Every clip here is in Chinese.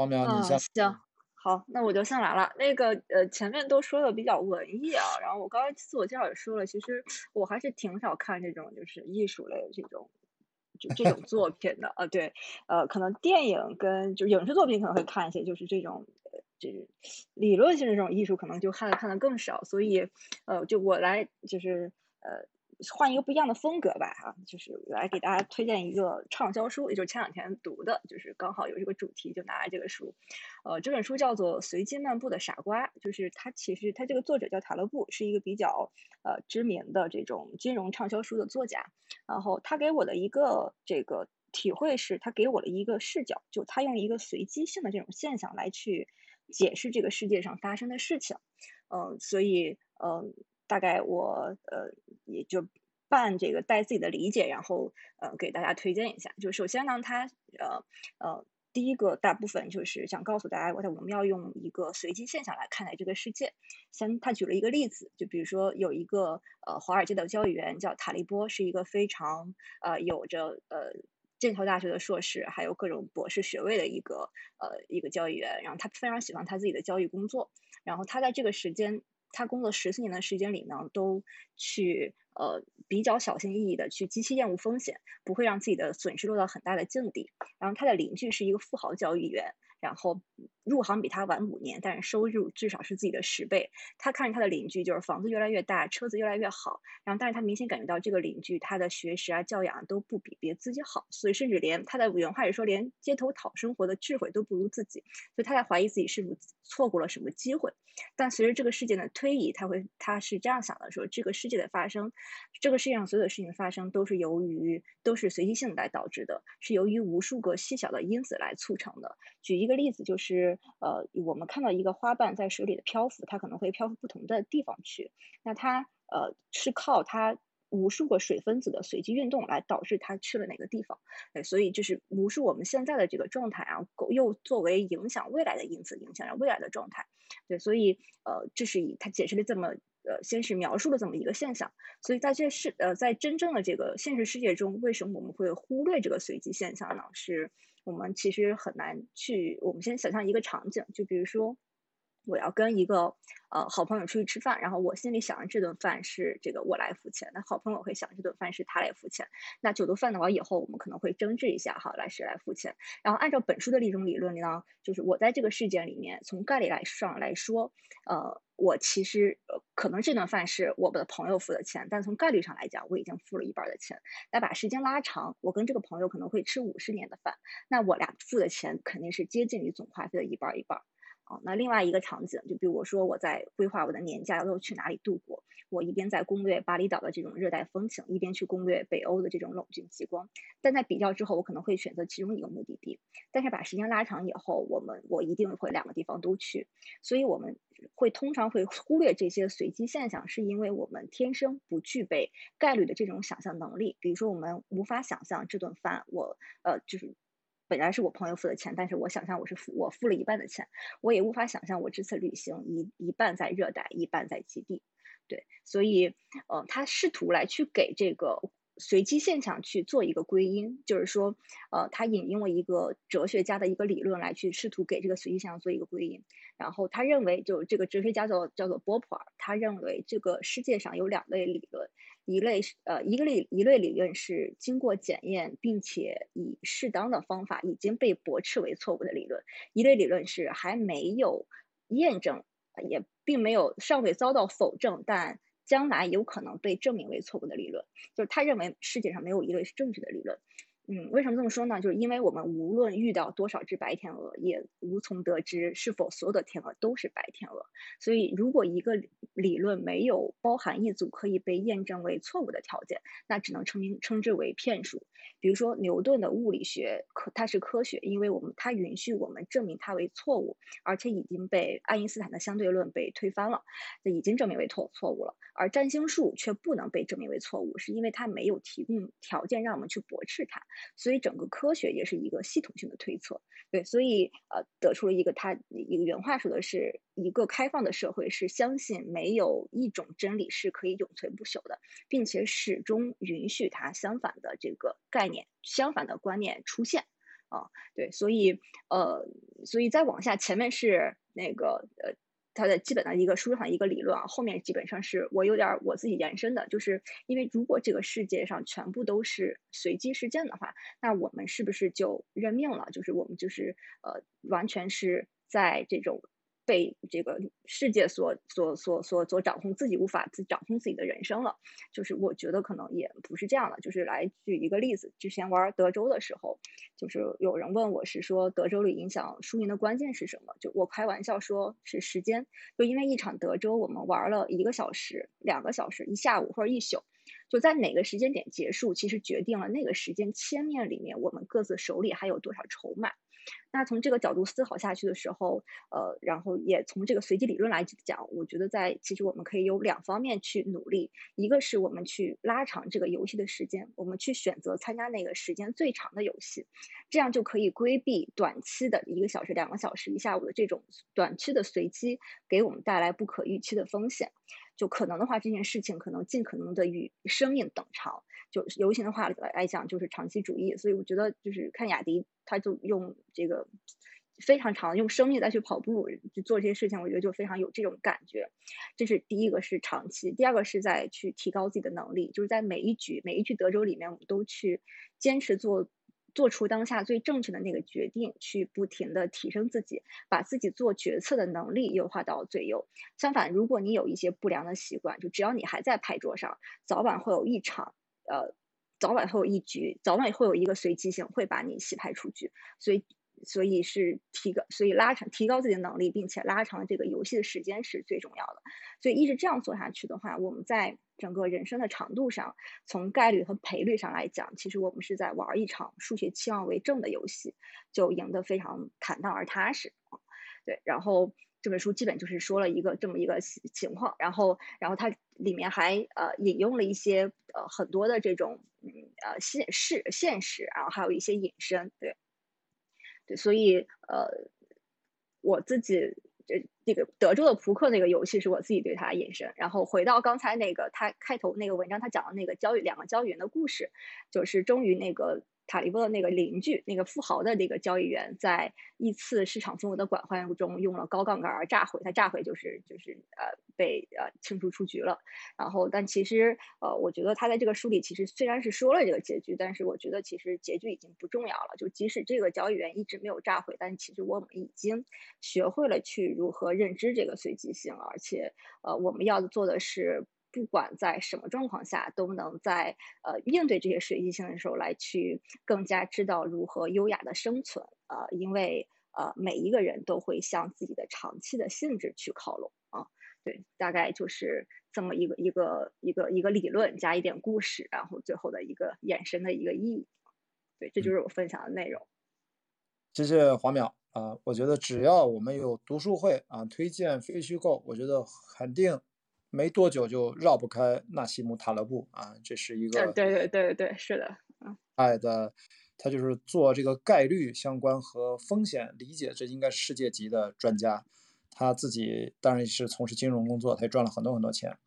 黄苗，你嗯，先。行，好，那我就先来了。那个呃，前面都说的比较文艺啊，然后我刚才自我介绍也说了，其实我还是挺少看这种就是艺术类的这种就这种作品的啊。对，呃，可能电影跟就影视作品可能会看一些，就是这种呃就是理论性的这种艺术可能就看的看的更少。所以呃，就我来就是呃。换一个不一样的风格吧，哈，就是来给大家推荐一个畅销书，也就是前两天读的，就是刚好有这个主题，就拿来这个书。呃，这本书叫做《随机漫步的傻瓜》，就是它其实它这个作者叫塔勒布，是一个比较呃知名的这种金融畅销书的作家。然后他给我的一个这个体会是，他给我了一个视角，就他用一个随机性的这种现象来去解释这个世界上发生的事情。嗯，所以嗯。大概我呃也就半这个带自己的理解，然后呃给大家推荐一下。就首先呢，它呃呃第一个大部分就是想告诉大家，我我们要用一个随机现象来看待这个世界。先他举了一个例子，就比如说有一个呃华尔街的交易员叫塔利波，是一个非常呃有着呃剑桥大学的硕士，还有各种博士学位的一个呃一个交易员。然后他非常喜欢他自己的交易工作，然后他在这个时间。他工作十四年的时间里呢，都去呃比较小心翼翼的去极其厌恶风险，不会让自己的损失落到很大的境地。然后他的邻居是一个富豪交易员，然后入行比他晚五年，但是收入至少是自己的十倍。他看着他的邻居就是房子越来越大，车子越来越好，然后但是他明显感觉到这个邻居他的学识啊、教养都不比别自己好，所以甚至连他的原话是说，连街头讨生活的智慧都不如自己，所以他在怀疑自己是否错过了什么机会。但随着这个事件的推移，他会他是这样想的：说这个世界的发生，这个世界上所有的事情的发生都是由于都是随机性来导致的，是由于无数个细小的因子来促成的。举一个例子，就是呃，我们看到一个花瓣在水里的漂浮，它可能会漂浮不同的地方去，那它呃是靠它。无数个水分子的随机运动来导致它去了哪个地方，对，所以就是无数我们现在的这个状态啊，又作为影响未来的因子，影响着未来的状态，对，所以呃，这是以他解释了这么呃，先是描述了这么一个现象，所以在这世呃，在真正的这个现实世界中，为什么我们会忽略这个随机现象呢？是我们其实很难去，我们先想象一个场景，就比如说。我要跟一个呃好朋友出去吃饭，然后我心里想这顿饭是这个我来付钱，那好朋友会想这顿饭是他来付钱。那这顿饭的话，以后我们可能会争执一下，哈，来谁来付钱？然后按照本书的一种理论呢，就是我在这个事件里面，从概率来上来说，呃，我其实呃可能这顿饭是我的朋友付的钱，但从概率上来讲，我已经付了一半的钱。那把时间拉长，我跟这个朋友可能会吃五十年的饭，那我俩付的钱肯定是接近于总花费的一半一半。那另外一个场景，就比如说我在规划我的年假要去哪里度过，我一边在攻略巴厘岛的这种热带风情，一边去攻略北欧的这种冷峻极光。但在比较之后，我可能会选择其中一个目的地。但是把时间拉长以后，我们我一定会两个地方都去。所以我们会通常会忽略这些随机现象，是因为我们天生不具备概率的这种想象能力。比如说，我们无法想象这顿饭，我呃就是。本来是我朋友付的钱，但是我想象我是付我付了一半的钱，我也无法想象我这次旅行一一半在热带，一半在极地，对，所以呃，他试图来去给这个随机现象去做一个归因，就是说呃，他引用了一个哲学家的一个理论来去试图给这个随机现象做一个归因，然后他认为就这个哲学家叫叫做波普尔，他认为这个世界上有两类理论。一类是呃，一个类一类理论是经过检验，并且以适当的方法已经被驳斥为错误的理论；一类理论是还没有验证，也并没有尚未遭到否证，但将来有可能被证明为错误的理论。就是他认为世界上没有一类是正确的理论。嗯，为什么这么说呢？就是因为我们无论遇到多少只白天鹅，也无从得知是否所有的天鹅都是白天鹅。所以，如果一个理论没有包含一组可以被验证为错误的条件，那只能称名称之为骗术。比如说，牛顿的物理学科它是科学，因为我们它允许我们证明它为错误，而且已经被爱因斯坦的相对论被推翻了，这已经证明为错错误了。而占星术却不能被证明为错误，是因为它没有提供条件让我们去驳斥它。所以整个科学也是一个系统性的推测，对，所以呃得出了一个他一个原话说的是一个开放的社会是相信没有一种真理是可以永存不朽的，并且始终允许它相反的这个概念、相反的观念出现，啊，对，所以呃，所以再往下，前面是那个呃。它的基本的一个书上一个理论啊，后面基本上是我有点我自己延伸的，就是因为如果这个世界上全部都是随机事件的话，那我们是不是就认命了？就是我们就是呃，完全是在这种。被这个世界所所所所所掌控，自己无法自掌控自己的人生了。就是我觉得可能也不是这样的。就是来举一个例子，之前玩德州的时候，就是有人问我是说德州里影响输赢的关键是什么？就我开玩笑说是时间，就因为一场德州我们玩了一个小时、两个小时、一下午或者一宿，就在哪个时间点结束，其实决定了那个时间切面里面我们各自手里还有多少筹码。那从这个角度思考下去的时候，呃，然后也从这个随机理论来讲，我觉得在其实我们可以有两方面去努力，一个是我们去拉长这个游戏的时间，我们去选择参加那个时间最长的游戏，这样就可以规避短期的一个小时、两个小时、一下午的这种短期的随机给我们带来不可预期的风险。就可能的话，这件事情可能尽可能的与生命等长。就流行的话来讲，就是长期主义。所以我觉得，就是看雅迪，他就用这个非常长，用生命再去跑步，去做这些事情，我觉得就非常有这种感觉。这是第一个是长期，第二个是在去提高自己的能力，就是在每一局每一局德州里面，我们都去坚持做。做出当下最正确的那个决定，去不停的提升自己，把自己做决策的能力优化到最优。相反，如果你有一些不良的习惯，就只要你还在牌桌上，早晚会有一场，呃，早晚会有一局，早晚会有一个随机性会把你洗牌出局。所以。所以是提高，所以拉长提高自己的能力，并且拉长这个游戏的时间是最重要的。所以一直这样做下去的话，我们在整个人生的长度上，从概率和赔率上来讲，其实我们是在玩一场数学期望为正的游戏，就赢得非常坦荡而踏实。对，然后这本书基本就是说了一个这么一个情况，然后，然后它里面还呃引用了一些呃很多的这种嗯呃现实现实，然后还有一些引申，对。对所以，呃，我自己这这个德州的扑克那个游戏是我自己对它引申。然后回到刚才那个他开头那个文章，他讲的那个交两个交易员的故事，就是终于那个。塔利波的那个邻居，那个富豪的那个交易员，在一次市场份额的转换中用了高杠杆而炸毁，他炸毁就是就是呃被呃清除出局了。然后，但其实呃，我觉得他在这个书里其实虽然是说了这个结局，但是我觉得其实结局已经不重要了。就即使这个交易员一直没有炸毁，但其实我们已经学会了去如何认知这个随机性，而且呃，我们要做的是。不管在什么状况下，都能在呃应对这些随机性的时候，来去更加知道如何优雅的生存。呃，因为呃每一个人都会向自己的长期的性质去靠拢啊。对，大概就是这么一个一个一个一个理论加一点故事，然后最后的一个衍生的一个意义。对，这就是我分享的内容。谢谢黄淼啊，我觉得只要我们有读书会啊，推荐非虚构，我觉得肯定。没多久就绕不开纳西姆塔勒布啊，这是一个对对对对是的，嗯，爱的，他就是做这个概率相关和风险理解，这应该是世界级的专家。他自己当然是从事金融工作，他也赚了很多很多钱。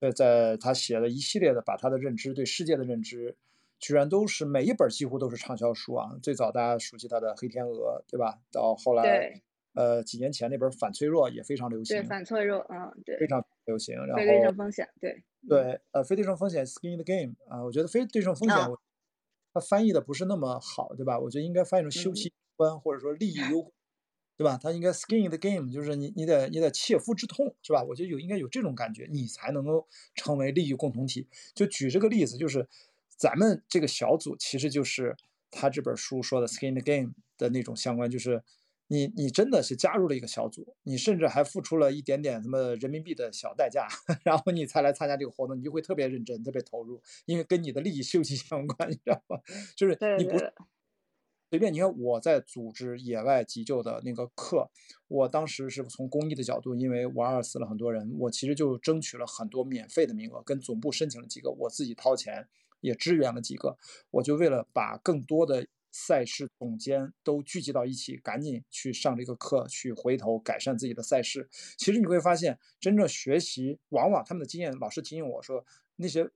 呃，在他写了一系列的，把他的认知对世界的认知，居然都是每一本几乎都是畅销书啊。最早大家熟悉他的《黑天鹅》，对吧？到后来。呃，几年前那本《反脆弱》也非常流行。对，反脆弱，嗯，对，非常流行。然后非对称风险，对。对，呃，非对称风险，Skin the Game 啊，我觉得非对称风险，它翻译的不是那么好，对吧？我觉得应该翻译成休戚关，或者说利益攸，对吧？它应该 Skin the Game，就是你你得你得切肤之痛，是吧？我觉得有应该有这种感觉，你才能够成为利益共同体。就举这个例子，就是咱们这个小组其实就是他这本书说的 Skin the Game 的那种相关，就是。你你真的是加入了一个小组，你甚至还付出了一点点什么人民币的小代价，然后你才来参加这个活动，你就会特别认真、特别投入，因为跟你的利益息息相关，你知道吗？就是你不随便。你看我在组织野外急救的那个课，我当时是从公益的角度，因为五二死了很多人，我其实就争取了很多免费的名额，跟总部申请了几个，我自己掏钱也支援了几个，我就为了把更多的。赛事总监都聚集到一起，赶紧去上这个课，去回头改善自己的赛事。其实你会发现，真正学习，往往他们的经验，老师提醒我说，那些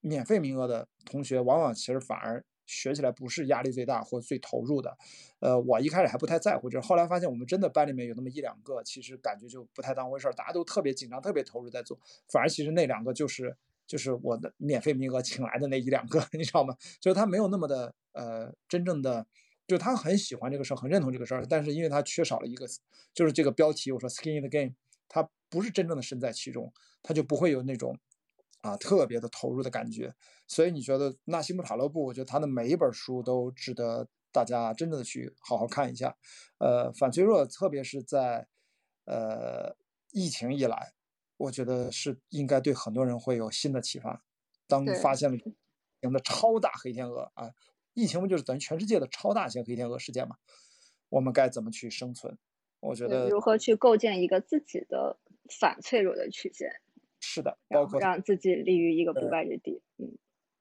免费名额的同学，往往其实反而学起来不是压力最大或最投入的。呃，我一开始还不太在乎，就是后来发现我们真的班里面有那么一两个，其实感觉就不太当回事儿，大家都特别紧张、特别投入在做，反而其实那两个就是就是我的免费名额请来的那一两个，你知道吗？就是他没有那么的呃真正的，就他很喜欢这个事儿，很认同这个事儿，但是因为他缺少了一个，就是这个标题，我说 skin in the game，他不是真正的身在其中，他就不会有那种。啊，特别的投入的感觉，所以你觉得纳西姆塔勒布？我觉得他的每一本书都值得大家真正的去好好看一下。呃，反脆弱，特别是在呃疫情以来，我觉得是应该对很多人会有新的启发。当发现了型的超大黑天鹅啊，疫情不就是等于全世界的超大型黑天鹅事件嘛？我们该怎么去生存？我觉得如何去构建一个自己的反脆弱的曲线？是的，包括让自己立于一个不败之地。嗯，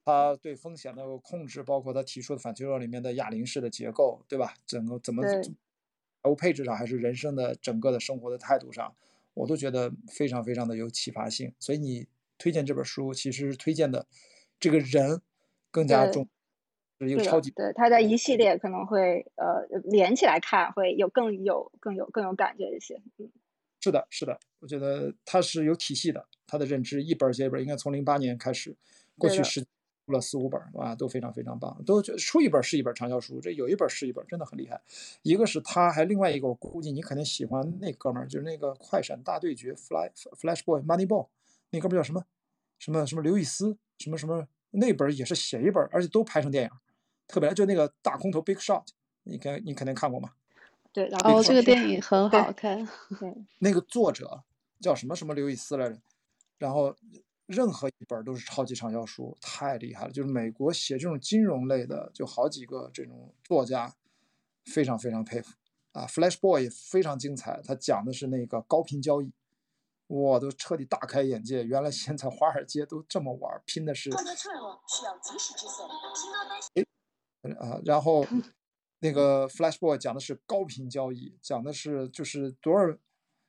他对风险的控制，包括他提出的反脆弱里面的哑铃式的结构，对吧？整个怎么财务配置上，还是人生的整个的生活的态度上，我都觉得非常非常的有启发性。所以你推荐这本书，其实推荐的这个人更加重，是一个超级。对，他在一系列可能会呃连起来看，会有更有更有更有感觉一些。嗯。是的，是的，我觉得他是有体系的，他的认知一本接一本，应该从零八年开始，过去是出了四五本，啊，都非常非常棒，都出一本是一本畅销书，这有一本是一本，真的很厉害。一个是他，还另外一个，我估计你肯定喜欢那哥们儿，就是那个快闪大对决，Flash Flash Boy Money Ball，那哥们儿叫什么？什么什么刘易斯？什么什么？那本也是写一本，而且都拍成电影，特别就那个大空头 Big Shot，你肯你肯定看过吗？对，哦，这个电影很好看。对，那个作者叫什么什么刘易斯来着？然后任何一本都是超级畅销书，太厉害了。就是美国写这种金融类的，就好几个这种作家，非常非常佩服啊。Flash Boy 非常精彩，他讲的是那个高频交易，我都彻底大开眼界。原来现在华尔街都这么玩，拼的是。哎，啊，然后。那个 Flashboy 讲的是高频交易，讲的是就是多少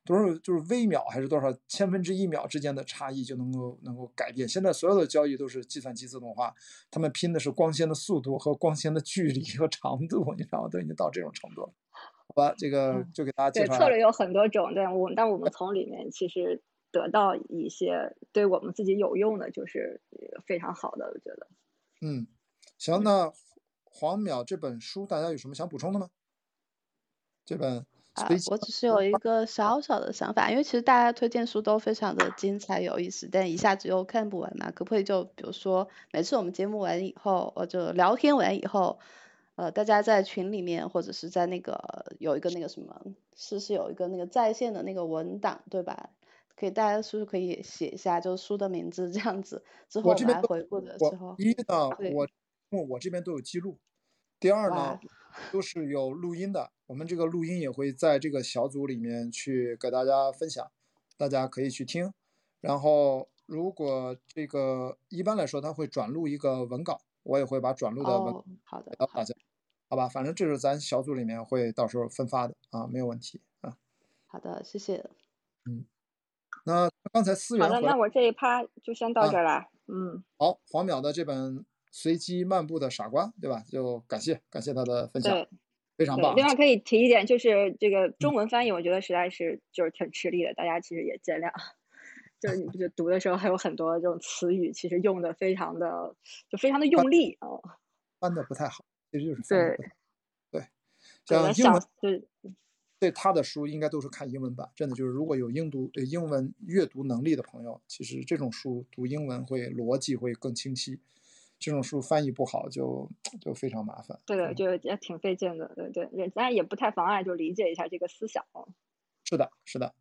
多少就是微秒还是多少千分之一秒之间的差异就能够能够改变。现在所有的交易都是计算机自动化，他们拼的是光纤的速度和光纤的距离和长度，你知道吗？都已经到这种程度了。好吧，这个就给大家介绍。对，策略有很多种，对我但我们从里面其实得到一些对我们自己有用的，就是非常好的，我觉得。嗯，行，那。黄淼这本书，大家有什么想补充的吗？这本啊，我只是有一个小小的想法，因为其实大家推荐书都非常的精彩有意思，但一下子又看不完嘛，可不可以就比如说每次我们节目完以后，或者聊天完以后，呃，大家在群里面或者是在那个有一个那个什么，是是有一个那个在线的那个文档对吧？可以大家是不是可以写一下，就是书的名字这样子，之后来回顾的时候，一呢，我。我我这边都有记录，第二呢，都是有录音的。我们这个录音也会在这个小组里面去给大家分享，大家可以去听。然后如果这个一般来说，他会转录一个文稿，我也会把转录的文好的大家，好吧？反正这是咱小组里面会到时候分发的啊，没有问题啊。好的，谢谢。嗯，那刚才思源好的，那我这一趴就先到这儿了。嗯，好，黄淼的这本。随机漫步的傻瓜，对吧？就感谢感谢他的分享，非常棒。另外可以提一点，就是这个中文翻译，我觉得实在是就是挺吃力的，大家其实也见谅。就是你不就读的时候还有很多这种词语，其实用的非常的就非常的用力啊。翻的不太好，其实就是对对。像英文对对他的书应该都是看英文版，真的就是如果有英读英文阅读能力的朋友，其实这种书读英文会逻辑会更清晰。这种书翻译不好就就非常麻烦，对的，就也挺费劲的，对对，也咱也不太妨碍就理解一下这个思想。是的，是的，